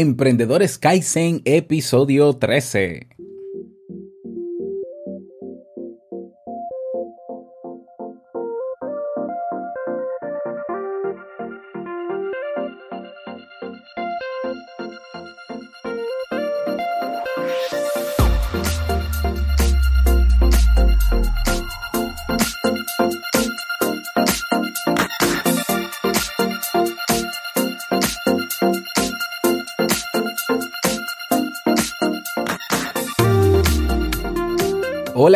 Emprendedores Kaizen, episodio 13.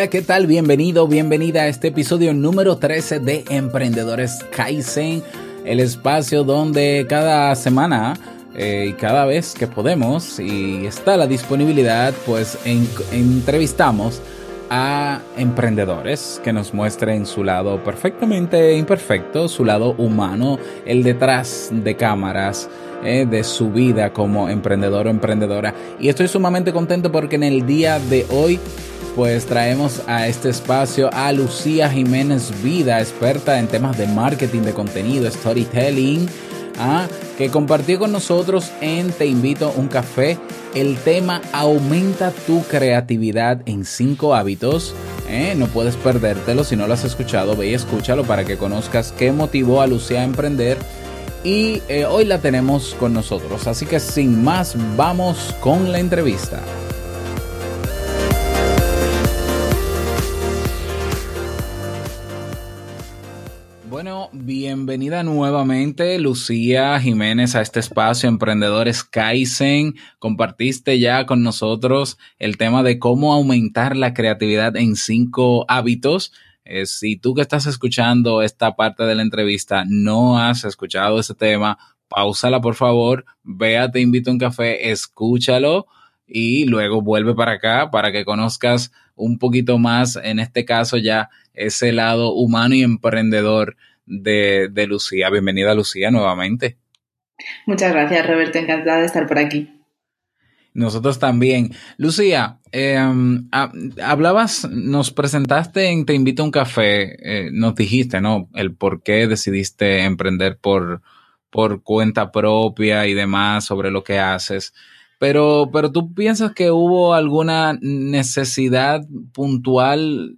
¿Qué tal? Bienvenido, bienvenida a este episodio número 13 de Emprendedores Kaizen, el espacio donde cada semana eh, y cada vez que podemos y está la disponibilidad, pues entrevistamos a emprendedores que nos muestren su lado perfectamente imperfecto, su lado humano, el detrás de cámaras. Eh, de su vida como emprendedor o emprendedora. Y estoy sumamente contento porque en el día de hoy pues traemos a este espacio a Lucía Jiménez Vida, experta en temas de marketing de contenido, storytelling, ¿ah? que compartió con nosotros en Te invito a un café el tema Aumenta tu creatividad en cinco hábitos. ¿eh? No puedes perdértelo si no lo has escuchado, ve y escúchalo para que conozcas qué motivó a Lucía a emprender. Y eh, hoy la tenemos con nosotros. Así que sin más, vamos con la entrevista. Bienvenida nuevamente Lucía Jiménez a este espacio Emprendedores Kaizen. Compartiste ya con nosotros el tema de cómo aumentar la creatividad en cinco hábitos. Eh, si tú que estás escuchando esta parte de la entrevista no has escuchado ese tema, pausala por favor, vea, te invito a un café, escúchalo y luego vuelve para acá para que conozcas un poquito más, en este caso ya ese lado humano y emprendedor de, Lucía. Bienvenida Lucía nuevamente. Muchas gracias Roberto, encantada de estar por aquí. Nosotros también. Lucía, em, hablabas, nos presentaste en Te invito a un café, eh, nos dijiste, ¿no? El por qué decidiste emprender por, por cuenta propia y demás sobre lo que haces. Pero, pero tú piensas que hubo alguna necesidad puntual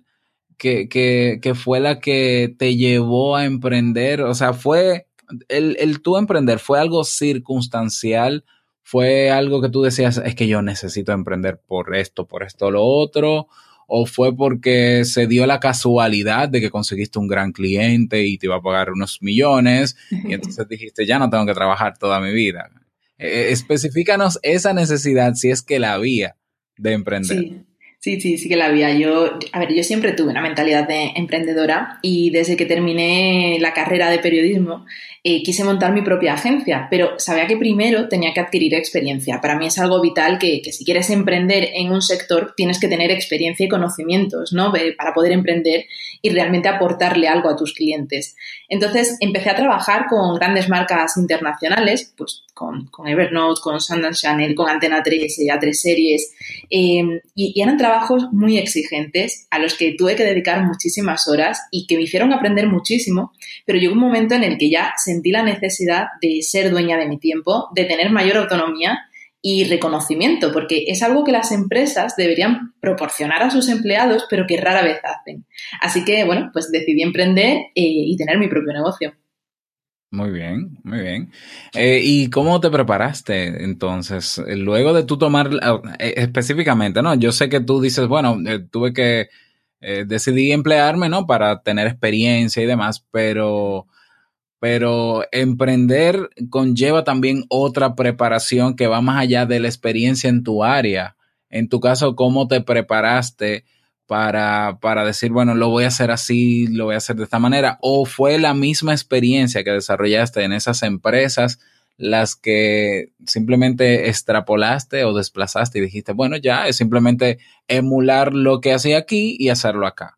que, que, que fue la que te llevó a emprender? O sea, fue el, el tú emprender, fue algo circunstancial, fue algo que tú decías, es que yo necesito emprender por esto, por esto, lo otro, o fue porque se dio la casualidad de que conseguiste un gran cliente y te iba a pagar unos millones y entonces dijiste, ya no tengo que trabajar toda mi vida. E, e, especifícanos esa necesidad si es que la había de emprender. Sí. Sí, sí, sí que la había. Yo, a ver, yo siempre tuve una mentalidad de emprendedora y desde que terminé la carrera de periodismo eh, quise montar mi propia agencia, pero sabía que primero tenía que adquirir experiencia. Para mí es algo vital que, que si quieres emprender en un sector tienes que tener experiencia y conocimientos, ¿no? Para poder emprender y realmente aportarle algo a tus clientes. Entonces empecé a trabajar con grandes marcas internacionales, pues con, con Evernote, con Sundance Channel, con Antena 3, A3 Series, eh, y, eran trabajos muy exigentes a los que tuve que dedicar muchísimas horas y que me hicieron aprender muchísimo, pero llegó un momento en el que ya se sentí la necesidad de ser dueña de mi tiempo, de tener mayor autonomía y reconocimiento, porque es algo que las empresas deberían proporcionar a sus empleados, pero que rara vez hacen. Así que, bueno, pues decidí emprender eh, y tener mi propio negocio. Muy bien, muy bien. Eh, ¿Y cómo te preparaste entonces? Luego de tú tomar, eh, específicamente, ¿no? Yo sé que tú dices, bueno, tuve que, decidí emplearme, ¿no? Para tener experiencia y demás, pero pero emprender conlleva también otra preparación que va más allá de la experiencia en tu área. En tu caso, ¿cómo te preparaste para, para decir, bueno, lo voy a hacer así, lo voy a hacer de esta manera? ¿O fue la misma experiencia que desarrollaste en esas empresas las que simplemente extrapolaste o desplazaste y dijiste, bueno, ya es simplemente emular lo que hacía aquí y hacerlo acá?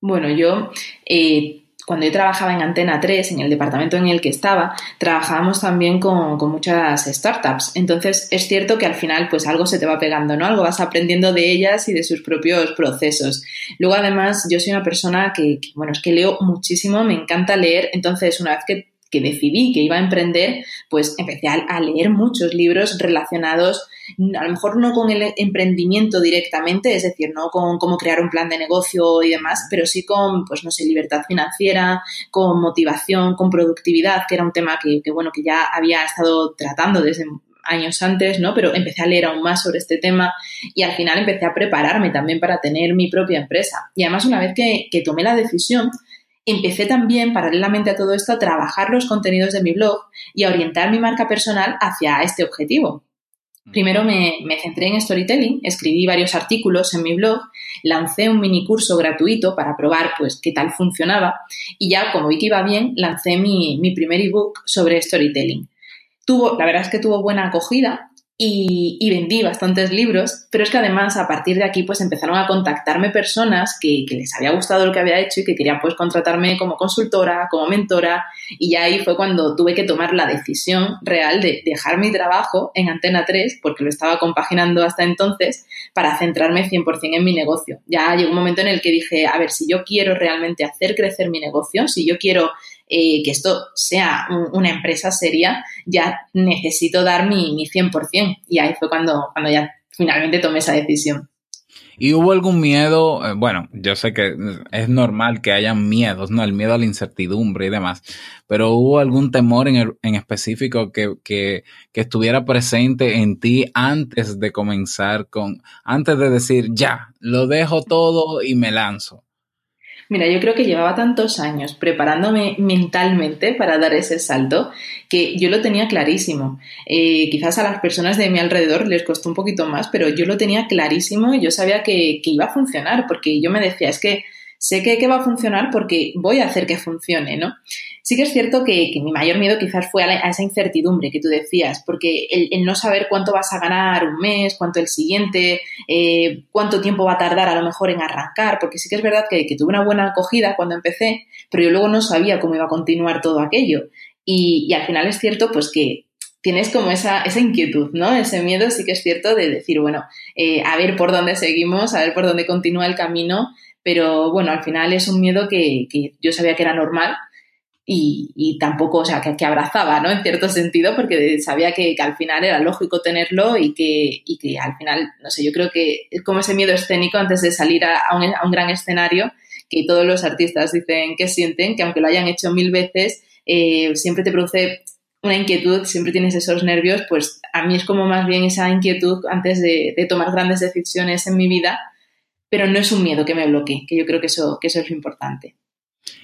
Bueno, yo eh, cuando yo trabajaba en Antena 3, en el departamento en el que estaba, trabajábamos también con, muchas startups. Entonces, es cierto que al final, pues algo se te va pegando, ¿no? Algo vas aprendiendo de ellas y de sus propios procesos. Luego, además, yo soy una persona que, bueno, es que leo muchísimo, me encanta leer. Entonces, una vez que que decidí que iba a emprender, pues empecé a, leer muchos libros relacionados, a lo mejor no con el emprendimiento directamente, es decir, no con cómo crear un plan de negocio y demás, pero sí con, pues no sé, libertad financiera, con motivación, con productividad, que era un tema que, bueno, que ya había estado tratando desde años antes, ¿no? Pero empecé a leer aún más sobre este tema y al final empecé a prepararme también para tener mi propia empresa. Y además, una vez que, que tomé la decisión, empecé también, paralelamente a todo esto, a trabajar los contenidos de mi blog y a orientar mi marca personal hacia este objetivo. Primero me, me, centré en storytelling, escribí varios artículos en mi blog, lancé un mini curso gratuito para probar pues qué tal funcionaba y ya como vi que iba bien, lancé mi, mi primer ebook sobre storytelling. Tuvo, la verdad es que tuvo buena acogida y, vendí bastantes libros, pero es que además a partir de aquí pues empezaron a contactarme personas que, les había gustado lo que había hecho y que querían pues contratarme como consultora, como mentora y ya ahí fue cuando tuve que tomar la decisión real de dejar mi trabajo en Antena 3 porque lo estaba compaginando hasta entonces para centrarme 100% en mi negocio. Ya llegó un momento en el que dije, a ver, si yo quiero realmente hacer crecer mi negocio, si yo quiero eh, que esto sea una empresa seria, ya necesito dar mi, mi 100%. Y ahí fue cuando, cuando ya finalmente tomé esa decisión. ¿Y hubo algún miedo? Eh, bueno, yo sé que es normal que hayan miedos, ¿no? El miedo a la incertidumbre y demás, pero ¿hubo algún temor en, en específico que, que, que, estuviera presente en ti antes de comenzar con, antes de decir, ya, lo dejo todo y me lanzo? Mira, yo creo que llevaba tantos años preparándome mentalmente para dar ese salto que yo lo tenía clarísimo. Eh, quizás a las personas de mi alrededor les costó un poquito más, pero yo lo tenía clarísimo y yo sabía que, que iba a funcionar porque yo me decía, es que sé que, va a funcionar porque voy a hacer que funcione, ¿no? Sí que es cierto que, mi mayor miedo quizás fue a, esa incertidumbre que tú decías, porque el, no saber cuánto vas a ganar un mes, cuánto el siguiente, eh, cuánto tiempo va a tardar a lo mejor en arrancar, porque sí que es verdad que, tuve una buena acogida cuando empecé, pero yo luego no sabía cómo iba a continuar todo aquello. Y, al final es cierto pues que tienes como esa, esa inquietud, ¿no? Ese miedo sí que es cierto de decir, bueno, eh, a ver por dónde seguimos, a ver por dónde continúa el camino, pero bueno, al final es un miedo que, yo sabía que era normal y, tampoco, o sea, que, abrazaba, ¿no? En cierto sentido, porque sabía que, al final era lógico tenerlo y que, y que al final, no sé, yo creo que es como ese miedo escénico antes de salir a, un, gran escenario que todos los artistas dicen que sienten, que aunque lo hayan hecho mil veces, eh, siempre te produce una inquietud, siempre tienes esos nervios, pues a mí es como más bien esa inquietud antes de tomar grandes decisiones en mi vida pero no es un miedo que me bloquee, que yo creo que eso, que eso es lo importante.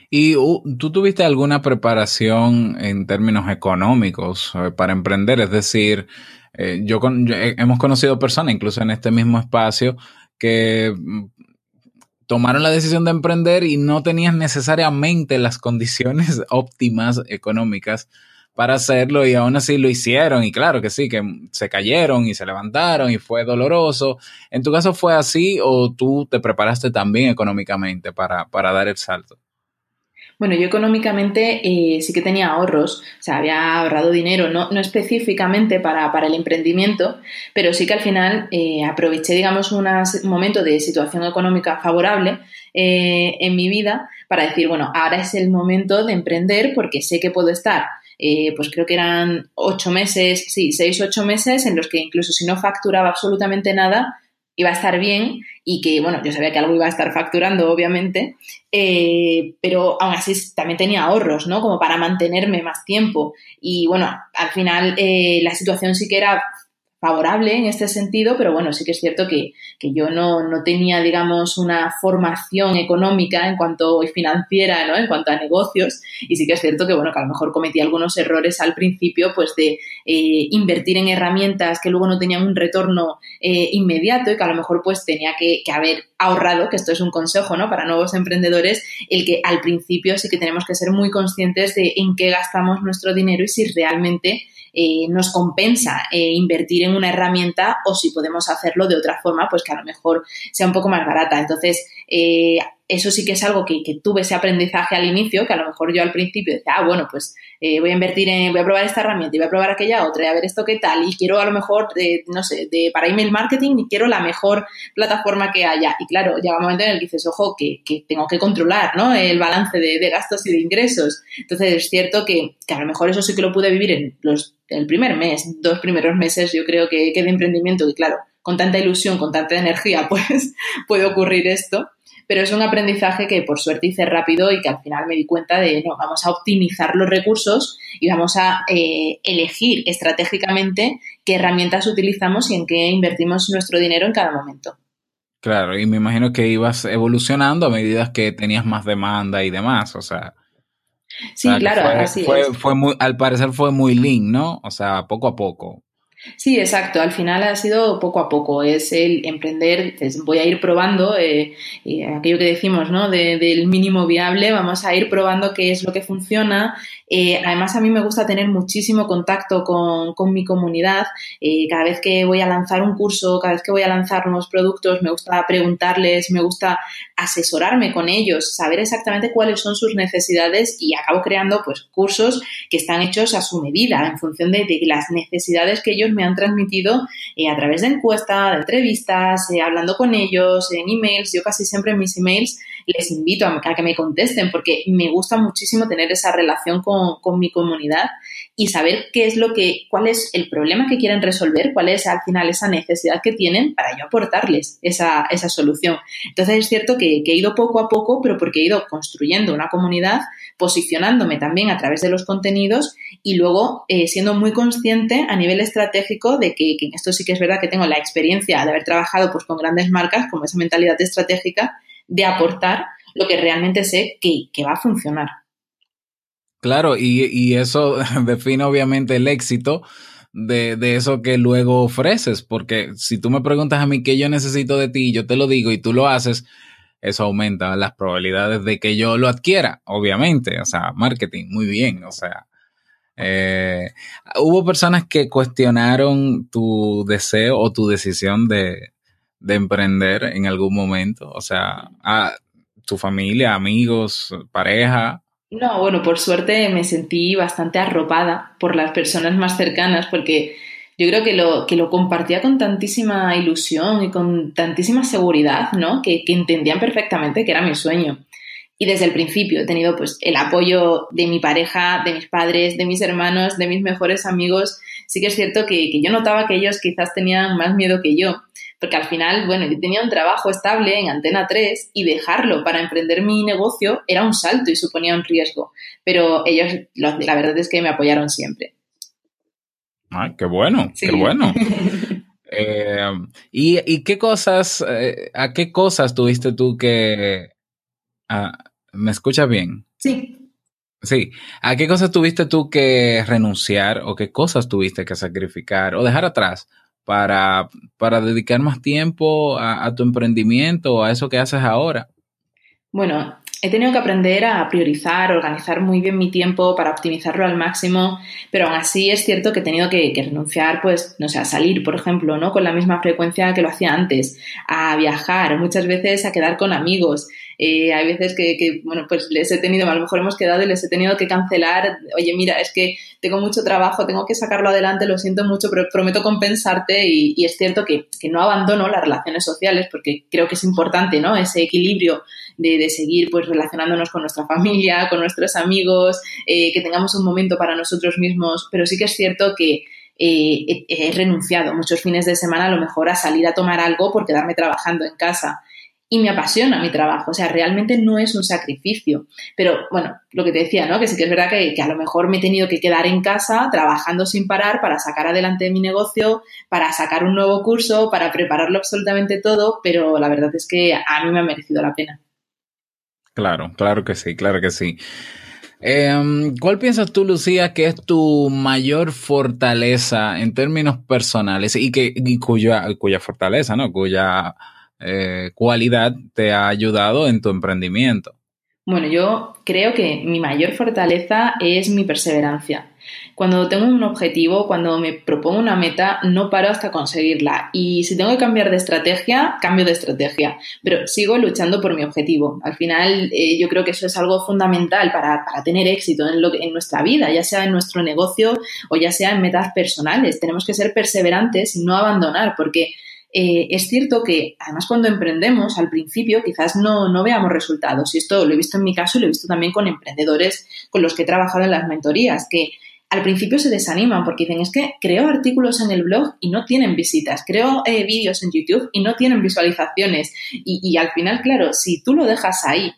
¿Y uh, tú tuviste alguna preparación en términos económicos eh, para emprender? Es decir, eh, yo, hemos conocido personas, incluso en este mismo espacio, que mm, tomaron la decisión de emprender y no tenían necesariamente las condiciones óptimas económicas para hacerlo y aún así lo hicieron y claro que sí, que se cayeron y se levantaron y fue doloroso. ¿En tu caso fue así o tú te preparaste también económicamente para, para dar el salto? Bueno, yo económicamente eh, sí que tenía ahorros, o sea, había ahorrado dinero, no, no específicamente para, para, el emprendimiento, pero sí que al final eh, aproveché, digamos, un momento de situación económica favorable eh, en mi vida para decir, bueno, ahora es el momento de emprender porque sé que puedo estar eh, pues creo que eran ocho meses, sí, seis, ocho meses en los que incluso si no facturaba absolutamente nada, iba a estar bien y que, bueno, yo sabía que algo iba a estar facturando, obviamente, eh, pero aún así también tenía ahorros, ¿no? Como para mantenerme más tiempo. Y bueno, al final eh, la situación sí que era favorable en este sentido, pero bueno, sí que es cierto que, que yo no, no, tenía, digamos, una formación económica en cuanto financiera, ¿no? En cuanto a negocios, y sí que es cierto que, bueno, que a lo mejor cometí algunos errores al principio, pues de eh, invertir en herramientas que luego no tenían un retorno eh, inmediato y que a lo mejor pues tenía que, que haber ahorrado, que esto es un consejo, ¿no? Para nuevos emprendedores, el que al principio sí que tenemos que ser muy conscientes de en qué gastamos nuestro dinero y si realmente eh, nos compensa eh, invertir en una herramienta o si podemos hacerlo de otra forma, pues que a lo mejor sea un poco más barata. Entonces, eh, eso sí que es algo que, tuve ese aprendizaje al inicio, que a lo mejor yo al principio decía, ah, bueno, pues eh, voy a invertir en, voy a probar esta herramienta y voy a probar aquella otra y a ver esto qué tal. Y quiero a lo mejor, no sé, de, para email marketing y quiero la mejor plataforma que haya. Y claro, llega un momento en el que dices, ojo, que, tengo que controlar, ¿no? El balance de, gastos y de ingresos. Entonces es cierto que, que a lo mejor eso sí que lo pude vivir en los el primer mes, dos primeros meses, yo creo que, que de emprendimiento, y claro, con tanta ilusión, con tanta energía, pues puede ocurrir esto. Pero es un aprendizaje que por suerte hice rápido y que al final me di cuenta de, no, vamos a optimizar los recursos y vamos a eh, elegir estratégicamente qué herramientas utilizamos y en qué invertimos nuestro dinero en cada momento. Claro, y me imagino que ibas evolucionando a medida que tenías más demanda y demás, o sea. Sí, claro, fue, así fue, Fue muy, al parecer fue muy lean, ¿no? O sea, poco a poco. Sí, exacto. Al final ha sido poco a poco. Es el emprender, voy a ir probando eh, aquello que decimos, ¿no? del mínimo viable, vamos a ir probando qué es lo que funciona. Eh, además, a mí me gusta tener muchísimo contacto con, con mi comunidad. Eh, cada vez que voy a lanzar un curso, cada vez que voy a lanzar nuevos productos, me gusta preguntarles, me gusta asesorarme con ellos, saber exactamente cuáles son sus necesidades y acabo creando pues cursos que están hechos a su medida en función de, de las necesidades que ellos me han transmitido eh, a través de encuestas, de entrevistas, eh, hablando con ellos, en emails. Yo casi siempre en mis emails les invito a, que me contesten porque me gusta muchísimo tener esa relación con, con, mi comunidad y saber qué es lo que, cuál es el problema que quieren resolver, cuál es al final esa necesidad que tienen para yo aportarles esa, esa solución. Entonces es cierto que, he ido poco a poco, pero porque he ido construyendo una comunidad, posicionándome también a través de los contenidos y luego eh, siendo muy consciente a nivel estratégico de que, que, esto sí que es verdad que tengo la experiencia de haber trabajado pues, con grandes marcas, como esa mentalidad estratégica, de aportar lo que realmente sé que, va a funcionar. Claro, y, eso define obviamente el éxito de, de, eso que luego ofreces, porque si tú me preguntas a mí qué yo necesito de ti, yo te lo digo y tú lo haces, eso aumenta las probabilidades de que yo lo adquiera, obviamente, o sea, marketing, muy bien, o sea. Eh, hubo personas que cuestionaron tu deseo o tu decisión de, de emprender en algún momento? O sea, a tu familia, amigos, pareja. No, bueno, por suerte me sentí bastante arropada por las personas más cercanas porque yo creo que lo, que lo compartía con tantísima ilusión y con tantísima seguridad, ¿no? Que, que entendían perfectamente que era mi sueño. Y desde el principio he tenido pues el apoyo de mi pareja, de mis padres, de mis hermanos, de mis mejores amigos. Sí que es cierto que, que yo notaba que ellos quizás tenían más miedo que yo porque al final, bueno, yo tenía un trabajo estable en Antena 3 y dejarlo para emprender mi negocio era un salto y suponía un riesgo, pero ellos, la verdad es que me apoyaron siempre. Ay, qué bueno, qué bueno. Eh, ¿y, qué cosas, eh, a qué cosas tuviste tú que... Ah, ¿Me escuchas bien? Sí. Sí. ¿A qué cosas tuviste tú que renunciar o qué cosas tuviste que sacrificar o dejar atrás para, para dedicar más tiempo a, tu emprendimiento a eso que haces ahora? Bueno, he tenido que aprender a priorizar, organizar muy bien mi tiempo para optimizarlo al máximo, pero aún así es cierto que he tenido que, que, renunciar, pues, no sé, a salir, por ejemplo, ¿no? Con la misma frecuencia que lo hacía antes, a viajar, muchas veces a quedar con amigos, eh, hay veces que, bueno, pues les he tenido, a lo mejor hemos quedado y les he tenido que cancelar, oye, mira, es que tengo mucho trabajo, tengo que sacarlo adelante, lo siento mucho, pero prometo compensarte y, es cierto que, no abandono las relaciones sociales porque creo que es importante, ¿no? Ese equilibrio de, seguir pues relacionándonos con nuestra familia, con nuestros amigos, eh, que tengamos un momento para nosotros mismos, pero sí que es cierto que eh, he, renunciado muchos fines de semana a lo mejor a salir a tomar algo por quedarme trabajando en casa y me apasiona mi trabajo. O sea, realmente no es un sacrificio. Pero bueno, lo que te decía, ¿no? Que sí que es verdad que, a lo mejor me he tenido que quedar en casa trabajando sin parar para sacar adelante mi negocio, para sacar un nuevo curso, para prepararlo absolutamente todo, pero la verdad es que a mí me ha merecido la pena. Claro, claro que sí, claro que sí. Em, ¿Cuál piensas tú, Lucía, que es tu mayor fortaleza en términos personales y, que, y cuya, cuya fortaleza, ¿no? Cuya eh, cualidad te ha ayudado en tu emprendimiento? Bueno, yo creo que mi mayor fortaleza es mi perseverancia. cuando tengo un objetivo, cuando me propongo una meta, no paro hasta conseguirla. Y si tengo que cambiar de estrategia, cambio de estrategia. Pero sigo luchando por mi objetivo. Al final, eh, yo creo que eso es algo fundamental para, tener éxito en, lo, en nuestra vida, ya sea en nuestro negocio o ya sea en metas personales. Tenemos que ser perseverantes y no abandonar, porque eh, es cierto que además cuando emprendemos al principio quizás no, no, veamos resultados y esto lo he visto en mi caso y lo he visto también con emprendedores con los que he trabajado en las mentorías, que al principio se desaniman porque dicen, es que creo artículos en el blog y no tienen visitas, creo eh, vídeos en YouTube y no tienen visualizaciones. Y, al final, claro, si tú lo dejas ahí,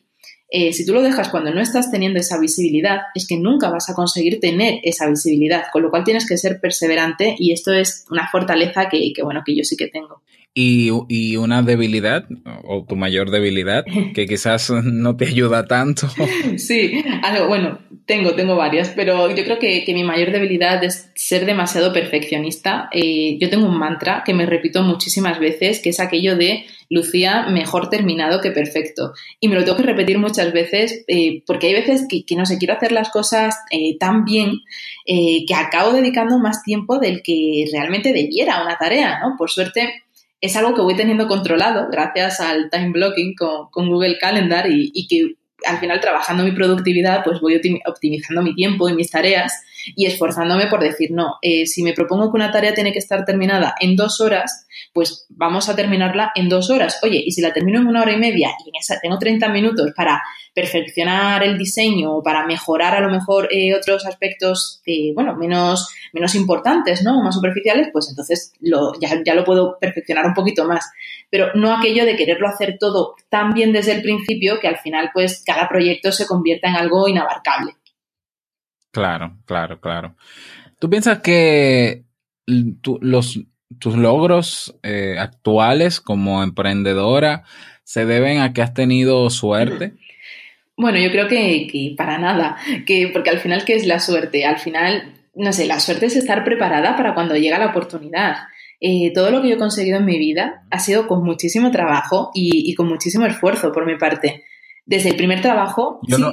eh, si tú lo dejas cuando no estás teniendo esa visibilidad, es que nunca vas a conseguir tener esa visibilidad, con lo cual tienes que ser perseverante y esto es una fortaleza que, que bueno, que yo sí que tengo. Y, y, una debilidad, o tu mayor debilidad, que quizás no te ayuda tanto. Sí, algo, bueno, tengo, tengo varias, pero yo creo que, que mi mayor debilidad es ser demasiado perfeccionista. Eh, yo tengo un mantra que me repito muchísimas veces, que es aquello de Lucía, mejor terminado que perfecto. Y me lo tengo que repetir muchas veces eh, porque hay veces que, no sé, quiero hacer las cosas eh, tan bien que acabo dedicando más tiempo del que realmente debiera a una tarea, ¿no? Por suerte es algo que voy teniendo controlado gracias al time blocking con, Google Calendar y, que al final trabajando mi productividad pues voy optimizando mi tiempo y mis tareas y esforzándome por decir, no, eh, si me propongo que una tarea tiene que estar terminada en dos horas, pues vamos a terminarla en dos horas. Oye, y si la termino en una hora y media y en esa tengo 30 minutos para perfeccionar el diseño o para mejorar a lo mejor eh, otros aspectos, eh, bueno, menos, menos importantes, ¿no? Más superficiales, pues entonces lo, ya, ya lo puedo perfeccionar un poquito más. Pero no aquello de quererlo hacer todo tan bien desde el principio que al final, pues, cada proyecto se convierta en algo inabarcable. Claro, claro, claro. ¿Tú piensas que los, tus logros eh, actuales como emprendedora se deben a que has tenido suerte? Bueno, yo creo que, para nada, que, porque al final, ¿qué es la suerte? Al final, no sé, la suerte es estar preparada para cuando llega la oportunidad. Eh, todo lo que yo he conseguido en mi vida ha sido con muchísimo trabajo y, con muchísimo esfuerzo por mi parte. Desde el primer trabajo... Yo no,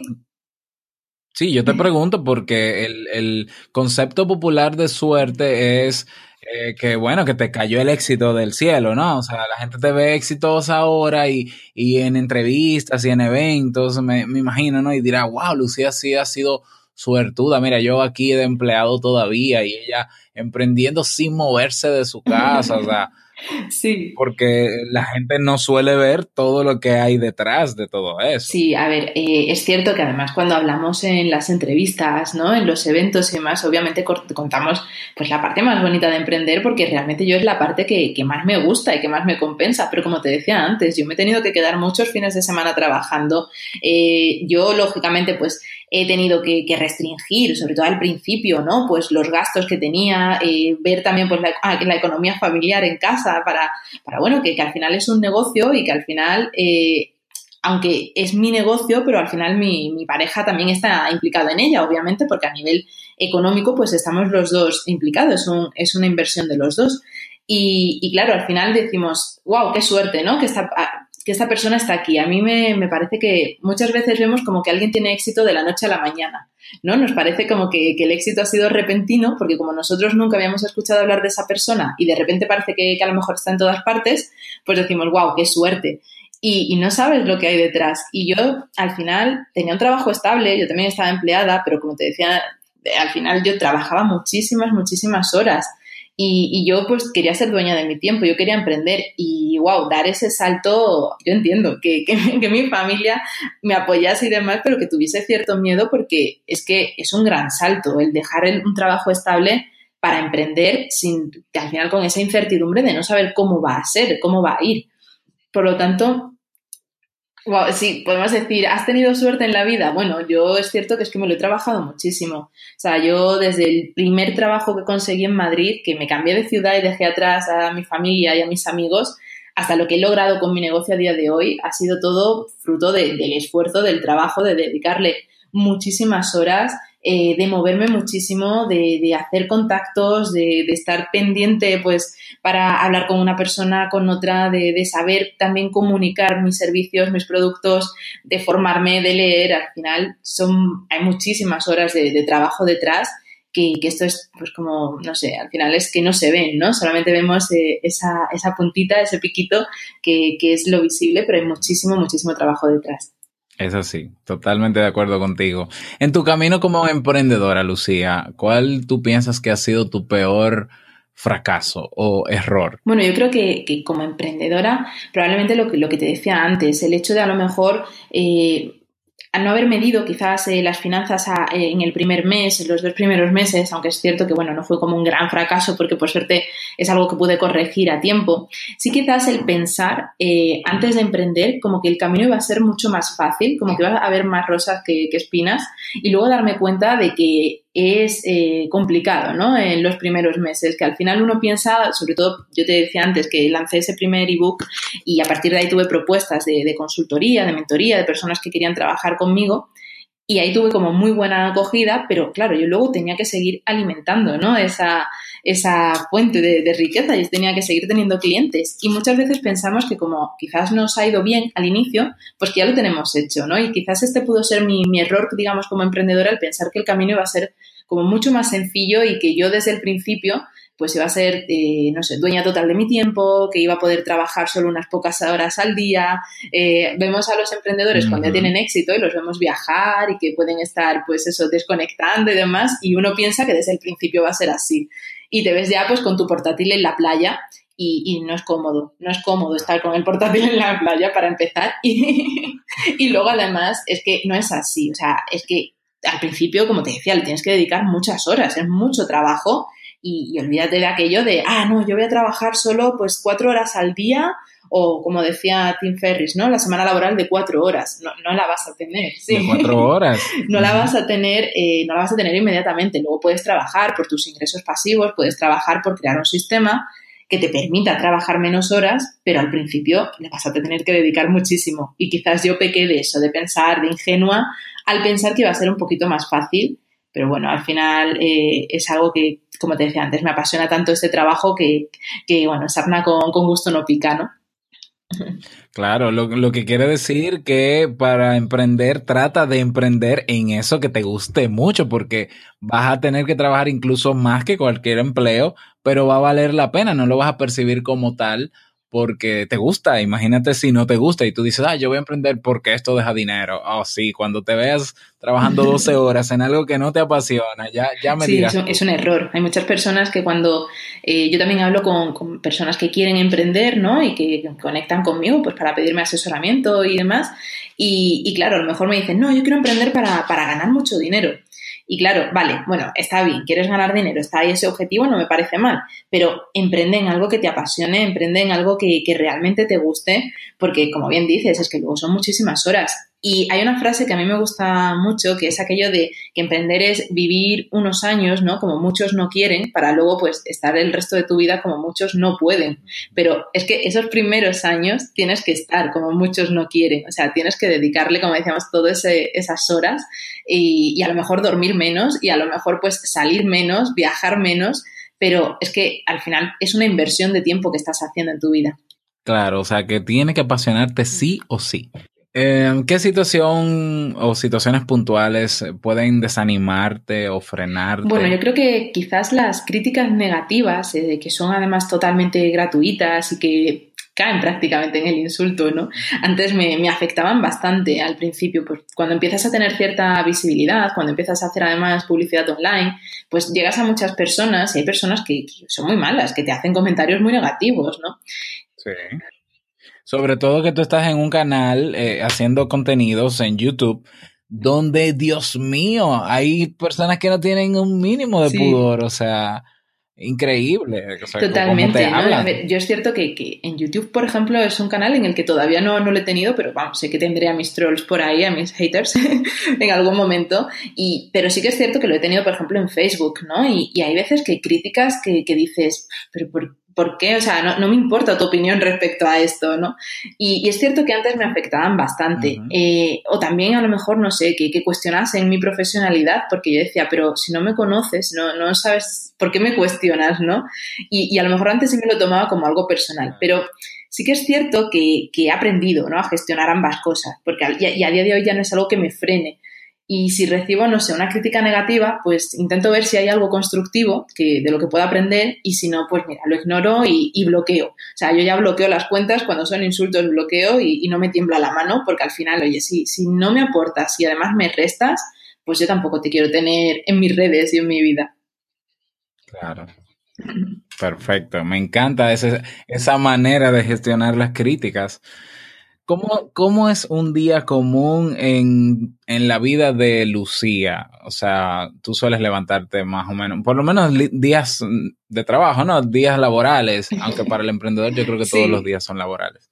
Sí, yo te pregunto porque el, concepto popular de suerte es eh, que, bueno, que te cayó el éxito del cielo, ¿no? O sea, la gente te ve exitosa ahora y, y en entrevistas y en eventos, me, me, imagino, ¿no? Y dirá, wow, Lucía sí ha sido suertuda. Mira, yo aquí de empleado todavía y ella emprendiendo sin moverse de su casa, o sea... Sí. Porque la gente no suele ver todo lo que hay detrás de todo eso. Sí, a ver, eh, es cierto que además cuando hablamos en las entrevistas, ¿no? En los eventos y demás, obviamente contamos pues la parte más bonita de emprender porque realmente yo es la parte que, más me gusta y que más me compensa. Pero como te decía antes, yo me he tenido que quedar muchos fines de semana trabajando. Eh, yo, lógicamente, pues he tenido que, restringir, sobre todo al principio, ¿no? Pues los gastos que tenía, eh, ver también pues ah, la, economía familiar en casa para, para bueno, que, al final es un negocio y que al final, eh, aunque es mi negocio, pero al final mi, pareja también está implicada en ella, obviamente, porque a nivel económico pues estamos los dos implicados, es, un, es una inversión de los dos. Y, claro, al final decimos, wow, qué suerte, ¿no? Que está, que esta persona está aquí. A mí me, parece que muchas veces vemos como que alguien tiene éxito de la noche a la mañana, ¿no? Nos parece como que, el éxito ha sido repentino, porque como nosotros nunca habíamos escuchado hablar de esa persona y de repente parece que, a lo mejor está en todas partes, pues decimos, wow, qué suerte. Y, y, no sabes lo que hay detrás. Y yo, al final, tenía un trabajo estable, yo también estaba empleada, pero como te decía, al final yo trabajaba muchísimas, muchísimas horas. Y, yo pues quería ser dueña de mi tiempo, yo quería emprender y wow, dar ese salto, yo entiendo que, que, mi familia me apoyase y demás, pero que tuviese cierto miedo porque es que es un gran salto el dejar un trabajo estable para emprender sin al final con esa incertidumbre de no saber cómo va a ser, cómo va a ir. Por lo tanto, Wow, sí, podemos decir, ¿has tenido suerte en la vida? Bueno, yo es cierto que es que me lo he trabajado muchísimo. O sea, yo desde el primer trabajo que conseguí en Madrid, que me cambié de ciudad y dejé atrás a mi familia y a mis amigos, hasta lo que he logrado con mi negocio a día de hoy, ha sido todo fruto del esfuerzo, del trabajo, de dedicarle muchísimas horas eh, de moverme muchísimo, de, de hacer contactos, de, de, estar pendiente, pues, para hablar con una persona, con otra, de, de, saber también comunicar mis servicios, mis productos, de formarme, de leer. Al final, son, hay muchísimas horas de, trabajo detrás que, esto es pues como, no sé, al final es que no se ven, ¿no? Solamente vemos eh, esa, esa, puntita, ese piquito que, que es lo visible, pero hay muchísimo, muchísimo trabajo detrás. Es así, totalmente de acuerdo contigo. En tu camino como emprendedora, Lucía, ¿cuál tú piensas que ha sido tu peor fracaso o error? Bueno, yo creo que, como emprendedora, probablemente lo que, lo que te decía antes, el hecho de a lo mejor eh, al no haber medido quizás eh, las finanzas eh, en el primer mes, en los dos primeros meses, aunque es cierto que bueno, no fue como un gran fracaso porque por suerte es algo que pude corregir a tiempo, sí quizás el pensar eh, antes de emprender como que el camino iba a ser mucho más fácil, como que iba a haber más rosas que, espinas y luego darme cuenta de que es eh, complicado, ¿no? En los primeros meses, que al final uno piensa, sobre todo, yo te decía antes que lancé ese primer ebook y a partir de ahí tuve propuestas de, de consultoría, de mentoría, de personas que querían trabajar conmigo y ahí tuve como muy buena acogida, pero claro, yo luego tenía que seguir alimentando, ¿no? Esa, esa fuente de, riqueza y tenía que seguir teniendo clientes. Y muchas veces pensamos que como quizás nos ha ido bien al inicio, pues que ya lo tenemos hecho, ¿no? Y quizás este pudo ser mi, mi error, digamos, como emprendedora, el pensar que el camino iba a ser como mucho más sencillo y que yo desde el principio pues iba a ser, eh, no sé, dueña total de mi tiempo, que iba a poder trabajar solo unas pocas horas al día. Eh, vemos a los emprendedores cuando ya tienen éxito y los vemos viajar y que pueden estar, pues eso, desconectando y demás, y uno piensa que desde el principio va a ser así. Y te ves ya, pues, con tu portátil en la playa y, no es cómodo, no es cómodo estar con el portátil en la playa para empezar. Y, y luego, además, es que no es así, o sea, es que al principio, como te decía, le tienes que dedicar muchas horas, es mucho trabajo y, olvídate de aquello de, ah, no, yo voy a trabajar solo pues cuatro horas al día o como decía Tim Ferris, ¿no? La semana laboral de cuatro horas, no, no la vas a tener. ¿sí? De cuatro horas. no la vas a tener, eh, no la vas a tener inmediatamente. Luego puedes trabajar por tus ingresos pasivos, puedes trabajar por crear un sistema que te permita trabajar menos horas, pero al principio le vas a tener que dedicar muchísimo. Y quizás yo pequé de eso, de pensar, de ingenua, al pensar que iba a ser un poquito más fácil pero bueno, al final eh, es algo que, como te decía antes, me apasiona tanto este trabajo que, que bueno, sarna con, con gusto no pica, ¿no? Claro, lo, que quiere decir que para emprender trata de emprender en eso que te guste mucho porque vas a tener que trabajar incluso más que cualquier empleo, pero va a valer la pena, no lo vas a percibir como tal porque te gusta. Imagínate si no te gusta y tú dices, ah, yo voy a emprender porque esto deja dinero. Oh, sí, cuando te veas trabajando 12 horas en algo que no te apasiona, ya, ya me sí, Es un, error. Hay muchas personas que cuando eh, yo también hablo con, personas que quieren emprender, ¿no? Y que conectan conmigo, pues para pedirme asesoramiento y demás. Y, y claro, a lo mejor me dicen, no, yo quiero emprender para, para ganar mucho dinero. Y claro, vale, bueno, está bien, quieres ganar dinero, está ahí ese objetivo, no me parece mal, pero emprende en algo que te apasione, emprende en algo que, que realmente te guste, porque como bien dices, es que luego son muchísimas horas y hay una frase que a mí me gusta mucho, que es aquello de que emprender es vivir unos años, ¿no? Como muchos no quieren, para luego pues estar el resto de tu vida como muchos no pueden. Pero es que esos primeros años tienes que estar como muchos no quieren. O sea, tienes que dedicarle, como decíamos, todas esas horas y, y a lo mejor dormir menos y a lo mejor pues salir menos, viajar menos, pero es que al final es una inversión de tiempo que estás haciendo en tu vida. Claro, o sea que tiene que apasionarte sí o sí. Em, ¿Qué situación o situaciones puntuales pueden desanimarte o frenarte? Bueno, yo creo que quizás las críticas negativas, eh, que son además totalmente gratuitas y que caen prácticamente en el insulto, ¿no? Antes me, afectaban bastante al principio, pues cuando empiezas a tener cierta visibilidad, cuando empiezas a hacer además publicidad online, pues llegas a muchas personas y hay personas que son muy malas, que te hacen comentarios muy negativos, ¿no? Sí. Sobre todo que tú estás en un canal eh, haciendo contenidos en YouTube donde, Dios mío, hay personas que no tienen un mínimo de pudor, o sea, increíble. Totalmente. yo es cierto que, en YouTube, por ejemplo, es un canal en el que todavía no, no lo he tenido, pero vamos, sé que tendré a mis trolls por ahí, a mis haters, en algún momento. Y, pero sí que es cierto que lo he tenido, por ejemplo, en Facebook, ¿no? Y, y hay veces que hay críticas que, que dices, pero ¿por ¿por qué? O sea, no, me importa tu opinión respecto a esto, ¿no? Y, es cierto que antes me afectaban bastante. Eh, o también a lo mejor, no sé, que, que cuestionasen mi profesionalidad, porque yo decía, pero si no me conoces, no, no sabes por qué me cuestionas, ¿no? Y, a lo mejor antes sí me lo tomaba como algo personal, pero sí que es cierto que, he aprendido, ¿no? A gestionar ambas cosas, porque y a, día de hoy ya no es algo que me frene. Y si recibo, no sé, una crítica negativa, pues intento ver si hay algo constructivo que, de lo que pueda aprender y si no, pues mira, lo ignoro y, bloqueo. O sea, yo ya bloqueo las cuentas cuando son insultos, bloqueo y, no me tiembla la mano porque al final, oye, si, si no me aportas y además me restas, pues yo tampoco te quiero tener en mis redes y en mi vida. Claro. Perfecto, me encanta esa, esa manera de gestionar las críticas. ¿Cómo, es un día común en, la vida de Lucía? O sea, tú sueles levantarte más o menos, por lo menos días de trabajo, ¿no? Días laborales, aunque para el emprendedor yo creo que todos los días son laborales.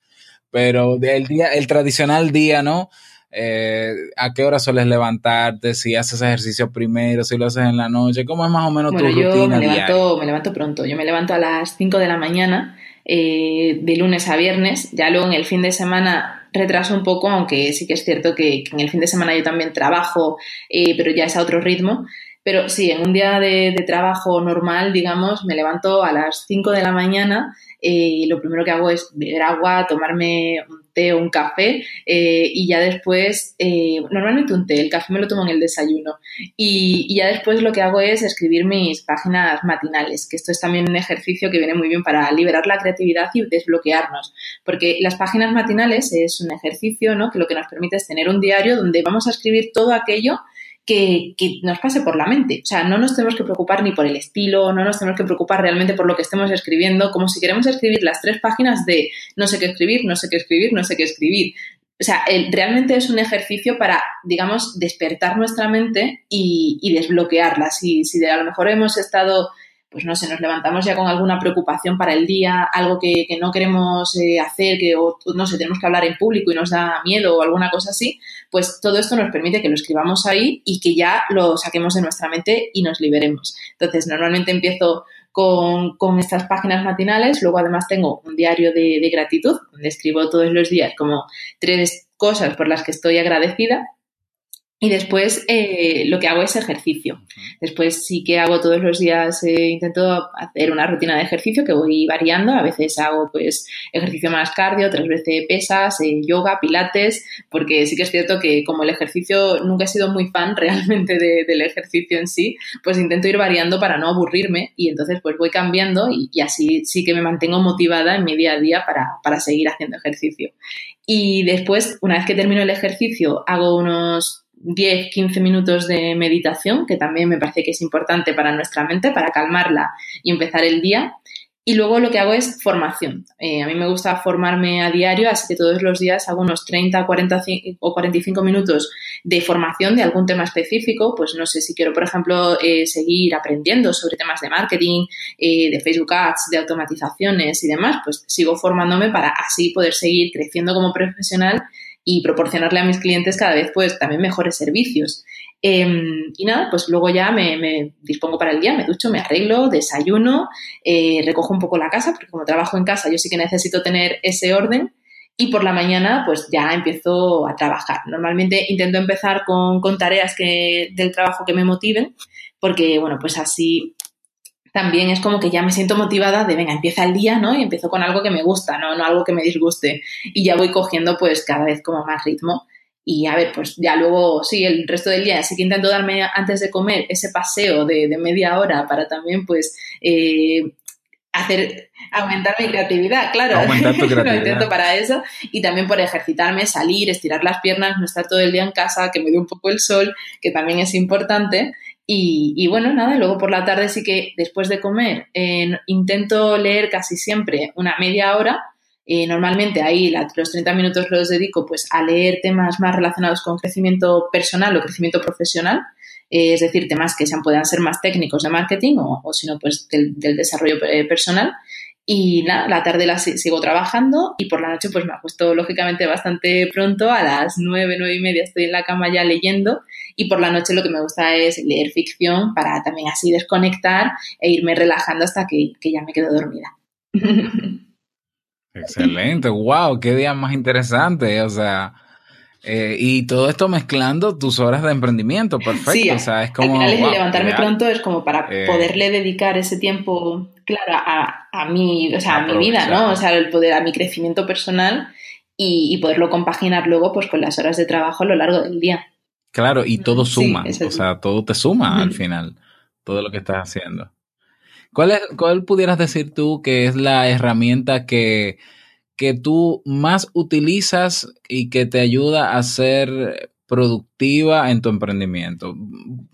Pero el día, el tradicional día, ¿no? Eh, ¿A qué hora sueles levantarte? Si haces ejercicio primero, si lo haces en la noche, ¿cómo es más o menos tu rutina? Me levanto, me levanto pronto. Yo me levanto a las 5 de la mañana eh, de lunes a viernes. Ya luego en el fin de semana retraso un poco, aunque sí que es cierto que, en el fin de semana yo también trabajo, eh, pero ya es a otro ritmo. Pero sí, en un día de, trabajo normal, digamos, me levanto a las 5 de la mañana y lo primero que hago es beber agua, tomarme un café eh, y ya después, eh, normalmente un té, el café me lo tomo en el desayuno y, ya después lo que hago es escribir mis páginas matinales, que esto es también un ejercicio que viene muy bien para liberar la creatividad y desbloquearnos, porque las páginas matinales es un ejercicio ¿no? que lo que nos permite es tener un diario donde vamos a escribir todo aquello que, nos pase por la mente. O sea, no nos tenemos que preocupar ni por el estilo, no nos tenemos que preocupar realmente por lo que estemos escribiendo, como si queremos escribir las tres páginas de no sé qué escribir, no sé qué escribir, no sé qué escribir. O sea, realmente es un ejercicio para, digamos, despertar nuestra mente y, desbloquearla. Si, si de, a lo mejor hemos estado pues no sé, nos levantamos ya con alguna preocupación para el día, algo que, no queremos eh, hacer, que o, no sé, tenemos que hablar en público y nos da miedo o alguna cosa así, pues todo esto nos permite que lo escribamos ahí y que ya lo saquemos de nuestra mente y nos liberemos. Entonces, normalmente empiezo con, estas páginas matinales, luego además tengo un diario de, de gratitud, donde escribo todos los días como tres cosas por las que estoy agradecida y después eh, lo que hago es ejercicio. Después sí que hago todos los días, eh, intento hacer una rutina de ejercicio que voy variando. A veces hago pues ejercicio más cardio, otras veces pesas, eh, yoga, pilates, porque sí que es cierto que como el ejercicio nunca he sido muy fan realmente del ejercicio en sí, pues intento ir variando para no aburrirme y entonces pues voy cambiando y, así sí que me mantengo motivada en mi día a día para, para seguir haciendo ejercicio. Y después, una vez que termino el ejercicio, hago unos 10, 15 minutos de meditación, que también me parece que es importante para nuestra mente, para calmarla y empezar el día. Y luego lo que hago es formación. Eh, a mí me gusta formarme a diario, así que todos los días hago unos 30, 40 o 45 minutos de formación de algún tema específico. Pues no sé si quiero, por ejemplo, eh, seguir aprendiendo sobre temas de marketing, eh, de Facebook Ads, de automatizaciones y demás, pues sigo formándome para así poder seguir creciendo como profesional y proporcionarle a mis clientes cada vez pues también mejores servicios. Em, y nada, pues luego ya me, dispongo para el día, me ducho, me arreglo, desayuno, eh, recojo un poco la casa, porque como trabajo en casa yo sí que necesito tener ese orden. Y por la mañana, pues ya empiezo a trabajar. Normalmente intento empezar con, con tareas que, del trabajo que me motiven, porque, bueno, pues así también es como que ya me siento motivada de, venga, empieza el día, ¿no? Y empiezo con algo que me gusta, ¿no? No algo que me disguste. Y ya voy cogiendo pues cada vez como más ritmo. Y a ver, pues ya luego, sí, el resto del día, así que intento darme antes de comer ese paseo de, media hora para también pues eh, hacer aumentar mi creatividad, claro. Aumentar tu creatividad. Lo intento para eso y también por ejercitarme, salir, estirar las piernas, no estar todo el día en casa, que me dé un poco el sol, que también es importante y, bueno, nada, luego por la tarde sí que después de comer intento leer casi siempre una media hora. Eh, normalmente ahí los 30 minutos los dedico pues a leer temas más relacionados con crecimiento personal o crecimiento profesional, eh, es decir, temas que sean, puedan ser más técnicos de marketing o, o si no, pues del, desarrollo eh, personal. Y nada, la tarde la sigo trabajando y por la noche pues me acuesto lógicamente bastante pronto, a las nueve, nueve y media estoy en la cama ya leyendo y por la noche lo que me gusta es leer ficción para también así desconectar e irme relajando hasta que, ya me quedo dormida. Excelente, wow, qué día más interesante, o sea, eh, y todo esto mezclando tus horas de emprendimiento, perfecto. Sí, o sea, es como. Al final levantarme pronto es como para eh, poderle dedicar ese tiempo, claro, a, a mi, o sea, a mi vida, ¿no? O sea, el poder, a mi crecimiento personal y, y, poderlo compaginar luego pues con las horas de trabajo a lo largo del día. Claro, y todo suma, o sea, todo te suma al final, todo lo que estás haciendo. ¿Cuál, es, ¿Cuál pudieras decir tú que es la herramienta que, que tú más utilizas y que te ayuda a ser productiva en tu emprendimiento?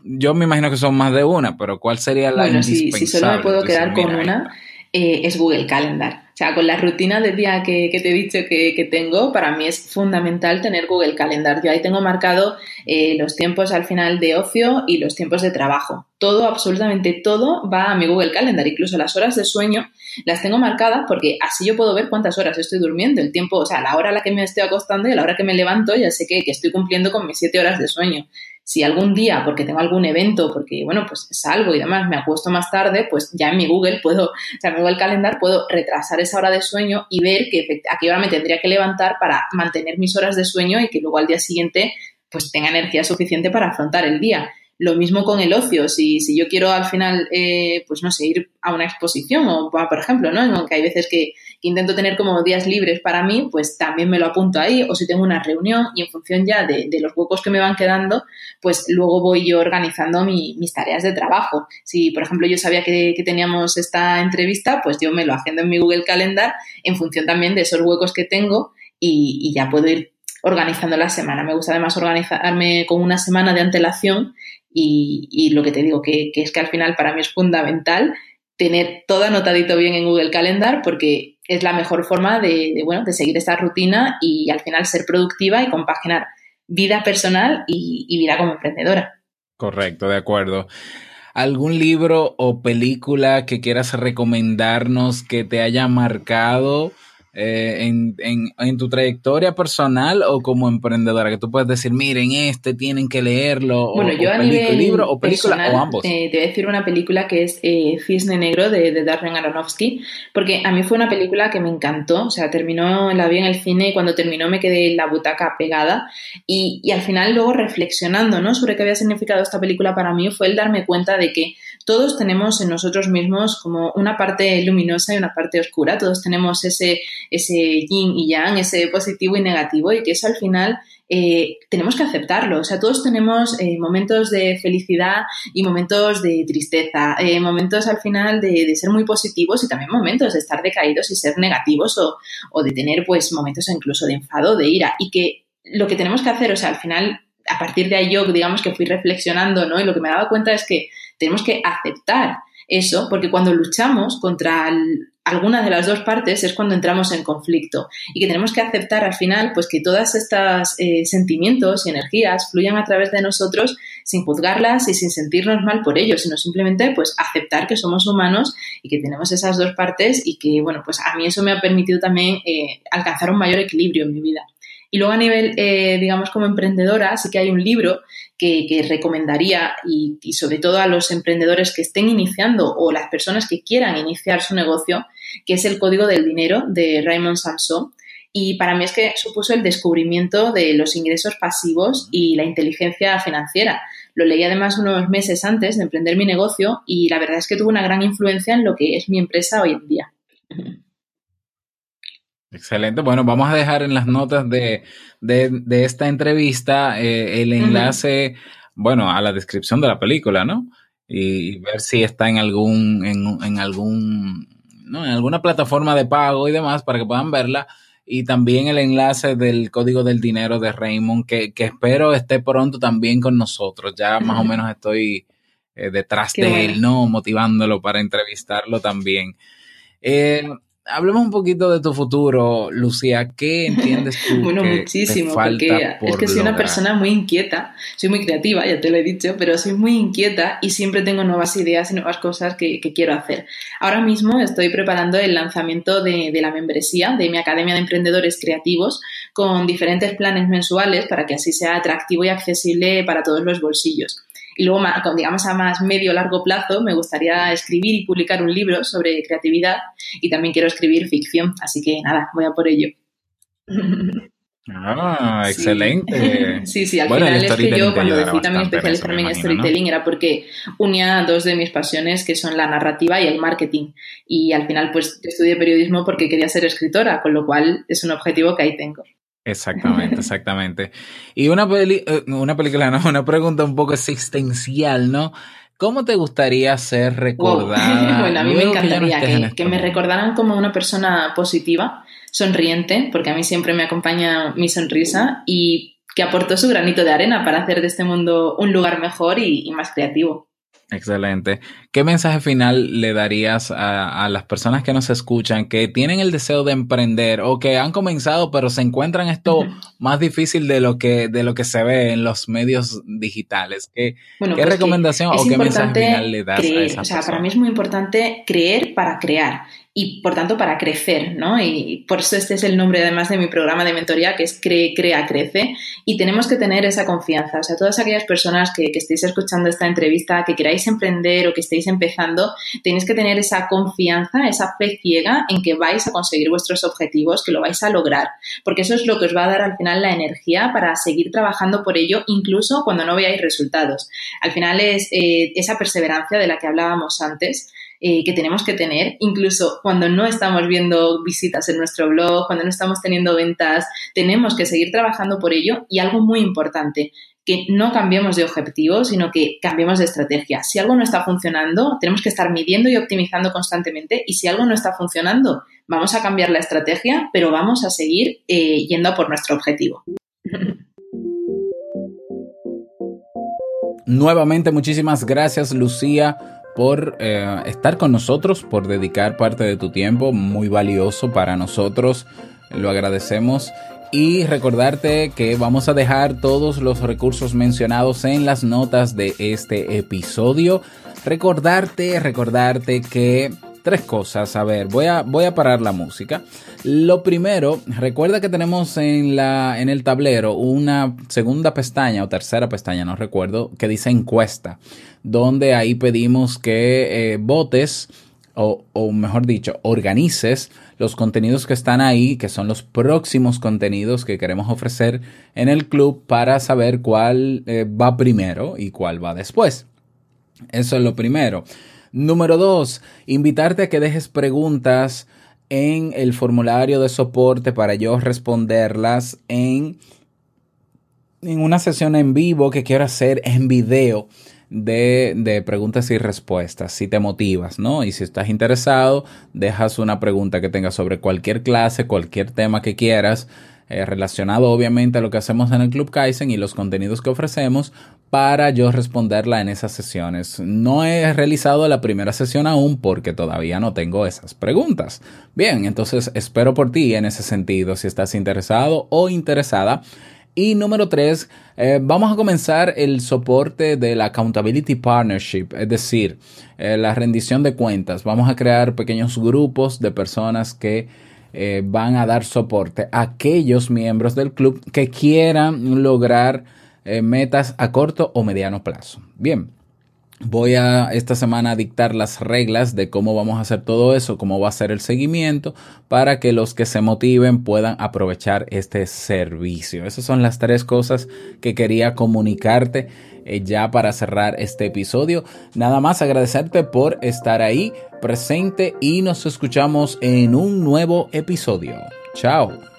Yo me imagino que son más de una, pero ¿cuál sería la bueno, si, si solo me puedo quedar con una, eh, es Google Calendar. O sea, con la rutina de día que, te he dicho que, tengo, para mí es fundamental tener Google Calendar. Yo ahí tengo marcado eh, los tiempos al final de ocio y los tiempos de trabajo. Todo, absolutamente todo va a mi Google Calendar. Incluso las horas de sueño las tengo marcadas porque así yo puedo ver cuántas horas estoy durmiendo. El tiempo, o sea, la hora a la que me estoy acostando y a la hora que me levanto, ya sé que, que estoy cumpliendo con mis siete horas de sueño si algún día, porque tengo algún evento, porque, bueno, pues salgo y demás, me acuesto más tarde, pues ya en mi Google puedo, o sea, mi Google Calendar puedo retrasar esa hora de sueño y ver que a qué hora me tendría que levantar para mantener mis horas de sueño y que luego al día siguiente pues tenga energía suficiente para afrontar el día. Lo mismo con el ocio, si, si yo quiero al final, eh, pues no sé, ir a una exposición o, por ejemplo, ¿no? Que hay veces que, intento tener como días libres para mí, pues también me lo apunto ahí, o si tengo una reunión y en función ya de, los huecos que me van quedando, pues luego voy yo organizando mis tareas de trabajo. Si, por ejemplo, yo sabía que, teníamos esta entrevista, pues yo me lo haciendo en mi Google Calendar en función también de esos huecos que tengo y, ya puedo ir organizando la semana. Me gusta además organizarme con una semana de antelación y, lo que te digo, que, es que al final para mí es fundamental tener todo anotadito bien en Google Calendar porque es la mejor forma de, bueno, de seguir esta rutina y al final ser productiva y compaginar vida personal y, y vida como emprendedora. Correcto, de acuerdo. ¿Algún libro o película que quieras recomendarnos que te haya marcado? Eh, en, en, en, tu trayectoria personal o como emprendedora? Que tú puedes decir, miren, este tienen que leerlo. Bueno, yo a nivel libro o película o ambos. te voy a decir una película que es eh, Cisne Negro de, de, Darren Aronofsky, porque a mí fue una película que me encantó. O sea, terminó, la vi en el cine y cuando terminó me quedé en la butaca pegada. Y, y al final, luego reflexionando ¿no? sobre qué había significado esta película para mí, fue el darme cuenta de que todos tenemos en nosotros mismos como una parte luminosa y una parte oscura. Todos tenemos ese ese yin y yang, ese positivo y negativo, y que eso al final eh, tenemos que aceptarlo. O sea, todos tenemos eh, momentos de felicidad y momentos de tristeza, eh, momentos al final de, ser muy positivos y también momentos de estar decaídos y ser negativos o, o de tener pues momentos incluso de enfado, de ira. Y que lo que tenemos que hacer, o sea, al final, a partir de ahí yo, digamos que fui reflexionando, ¿no? Y lo que me daba cuenta es que tenemos que aceptar eso, porque cuando luchamos contra alguna de las dos partes es cuando entramos en conflicto y que tenemos que aceptar al final pues que todas estas eh, sentimientos y energías fluyan a través de nosotros sin juzgarlas y sin sentirnos mal por ello, sino simplemente pues aceptar que somos humanos y que tenemos esas dos partes y que bueno pues a mí eso me ha permitido también eh, alcanzar un mayor equilibrio en mi vida. Y luego a nivel, eh, digamos, como emprendedora, sí que hay un libro que, recomendaría y, sobre todo a los emprendedores que estén iniciando o las personas que quieran iniciar su negocio, que es El Código del Dinero de Raymond Samson. Y para mí es que supuso el descubrimiento de los ingresos pasivos y la inteligencia financiera. Lo leí además unos meses antes de emprender mi negocio y la verdad es que tuvo una gran influencia en lo que es mi empresa hoy en día. Excelente. Bueno, vamos a dejar en las notas de, esta entrevista eh, el enlace, bueno, a la descripción de la película, ¿no? Y, ver si está en algún, en, algún, ¿no? En alguna plataforma de pago y demás para que puedan verla. Y también el enlace del código del dinero de Raymond, que, espero esté pronto también con nosotros. Ya más o menos estoy eh, detrás de él, ¿no? Motivándolo para entrevistarlo también. Eh, hablemos un poquito de tu futuro, Lucía. ¿Qué entiendes tú? bueno, muchísimo, porque es que soy una persona muy inquieta, soy muy creativa, ya te lo he dicho, pero soy muy inquieta y siempre tengo nuevas ideas y nuevas cosas que, quiero hacer. Ahora mismo estoy preparando el lanzamiento de, de la membresía de mi Academia de Emprendedores Creativos con diferentes planes mensuales para que así sea atractivo y accesible para todos los bolsillos. Y luego, digamos, a más medio largo plazo, me gustaría escribir y publicar un libro sobre creatividad y también quiero escribir ficción. Así que nada, voy a por ello. Ah, excelente. Sí, sí, al final es que yo cuando decidí también especializarme en storytelling era porque unía dos de mis pasiones que son la narrativa y el marketing. Y al final pues estudié periodismo porque quería ser escritora, con lo cual es un objetivo que ahí tengo. Exactamente, exactamente. Y una, peli eh, una película, no, una pregunta un poco existencial, ¿no? ¿Cómo te gustaría ser recordada? bueno, a mí me encantaría que, me recordaran como una persona positiva, sonriente, porque a mí siempre me acompaña mi sonrisa y que aportó su granito de arena para hacer de este mundo un lugar mejor y más creativo. Excelente. ¿Qué mensaje final le darías a, las personas que nos escuchan que tienen el deseo de emprender o que han comenzado pero se encuentran esto más difícil de lo que de lo que se ve en los medios digitales? ¿Qué, ¿qué pues recomendación o qué mensaje final le das a esa O sea, para mí es muy importante creer para crear y por tanto para crecer, ¿no? Y por eso este es el nombre además de mi programa de mentoría que es Cree, Crea, Crece y tenemos que tener esa confianza, o sea, todas aquellas personas que, que estéis escuchando esta entrevista, que queráis emprender o que estéis empezando, tenéis que tener esa confianza, esa fe ciega en que vais a conseguir vuestros objetivos, que lo vais a lograr, porque eso es lo que os va a dar al final la energía para seguir trabajando por ello, incluso cuando no veáis resultados. Al final es eh, esa perseverancia de la que hablábamos antes, eh, que tenemos que tener, incluso cuando no estamos viendo visitas en nuestro blog, cuando no estamos teniendo ventas, tenemos que seguir trabajando por ello y algo muy importante, que no cambiemos de objetivo, sino que cambiemos de estrategia. Si algo no está funcionando, tenemos que estar midiendo y optimizando constantemente y si algo no está funcionando, vamos a cambiar la estrategia, pero vamos a seguir eh, yendo por nuestro objetivo. Nuevamente, muchísimas gracias, Lucía por eh, estar con nosotros, por dedicar parte de tu tiempo, muy valioso para nosotros. Lo agradecemos. Y recordarte que vamos a dejar todos los recursos mencionados en las notas de este episodio. Recordarte, recordarte que tres cosas. A ver, voy a, voy a parar la música. Lo primero, recuerda que tenemos en, la, en el tablero una segunda pestaña o tercera pestaña, no recuerdo, que dice encuesta, donde ahí pedimos que eh, votes o, o, mejor dicho, organices los contenidos que están ahí, que son los próximos contenidos que queremos ofrecer en el club para saber cuál eh, va primero y cuál va después. Eso es lo primero. Número dos, invitarte a que dejes preguntas en el formulario de soporte para yo responderlas en, en una sesión en vivo que quiero hacer en video de, de, preguntas y respuestas, si te motivas, ¿no? Y si estás interesado, dejas una pregunta que tengas sobre cualquier clase, cualquier tema que quieras eh, relacionado obviamente a lo que hacemos en el Club Kaizen y los contenidos que ofrecemos para yo responderla en esas sesiones. No he realizado la primera sesión aún porque todavía no tengo esas preguntas. Bien, entonces espero por ti en ese sentido si estás interesado o interesada. Y número tres, eh, vamos a comenzar el soporte de la Accountability Partnership, es decir, eh, la rendición de cuentas. Vamos a crear pequeños grupos de personas que eh, van a dar soporte a aquellos miembros del club que quieran lograr eh, metas a corto o mediano plazo. Bien, voy a esta semana dictar las reglas de cómo vamos a hacer todo eso, cómo va a ser el seguimiento para que los que se motiven puedan aprovechar este servicio. Esas son las tres cosas que quería comunicarte eh, ya para cerrar este episodio. Nada más agradecerte por estar ahí presente y nos escuchamos en un nuevo episodio. Chao.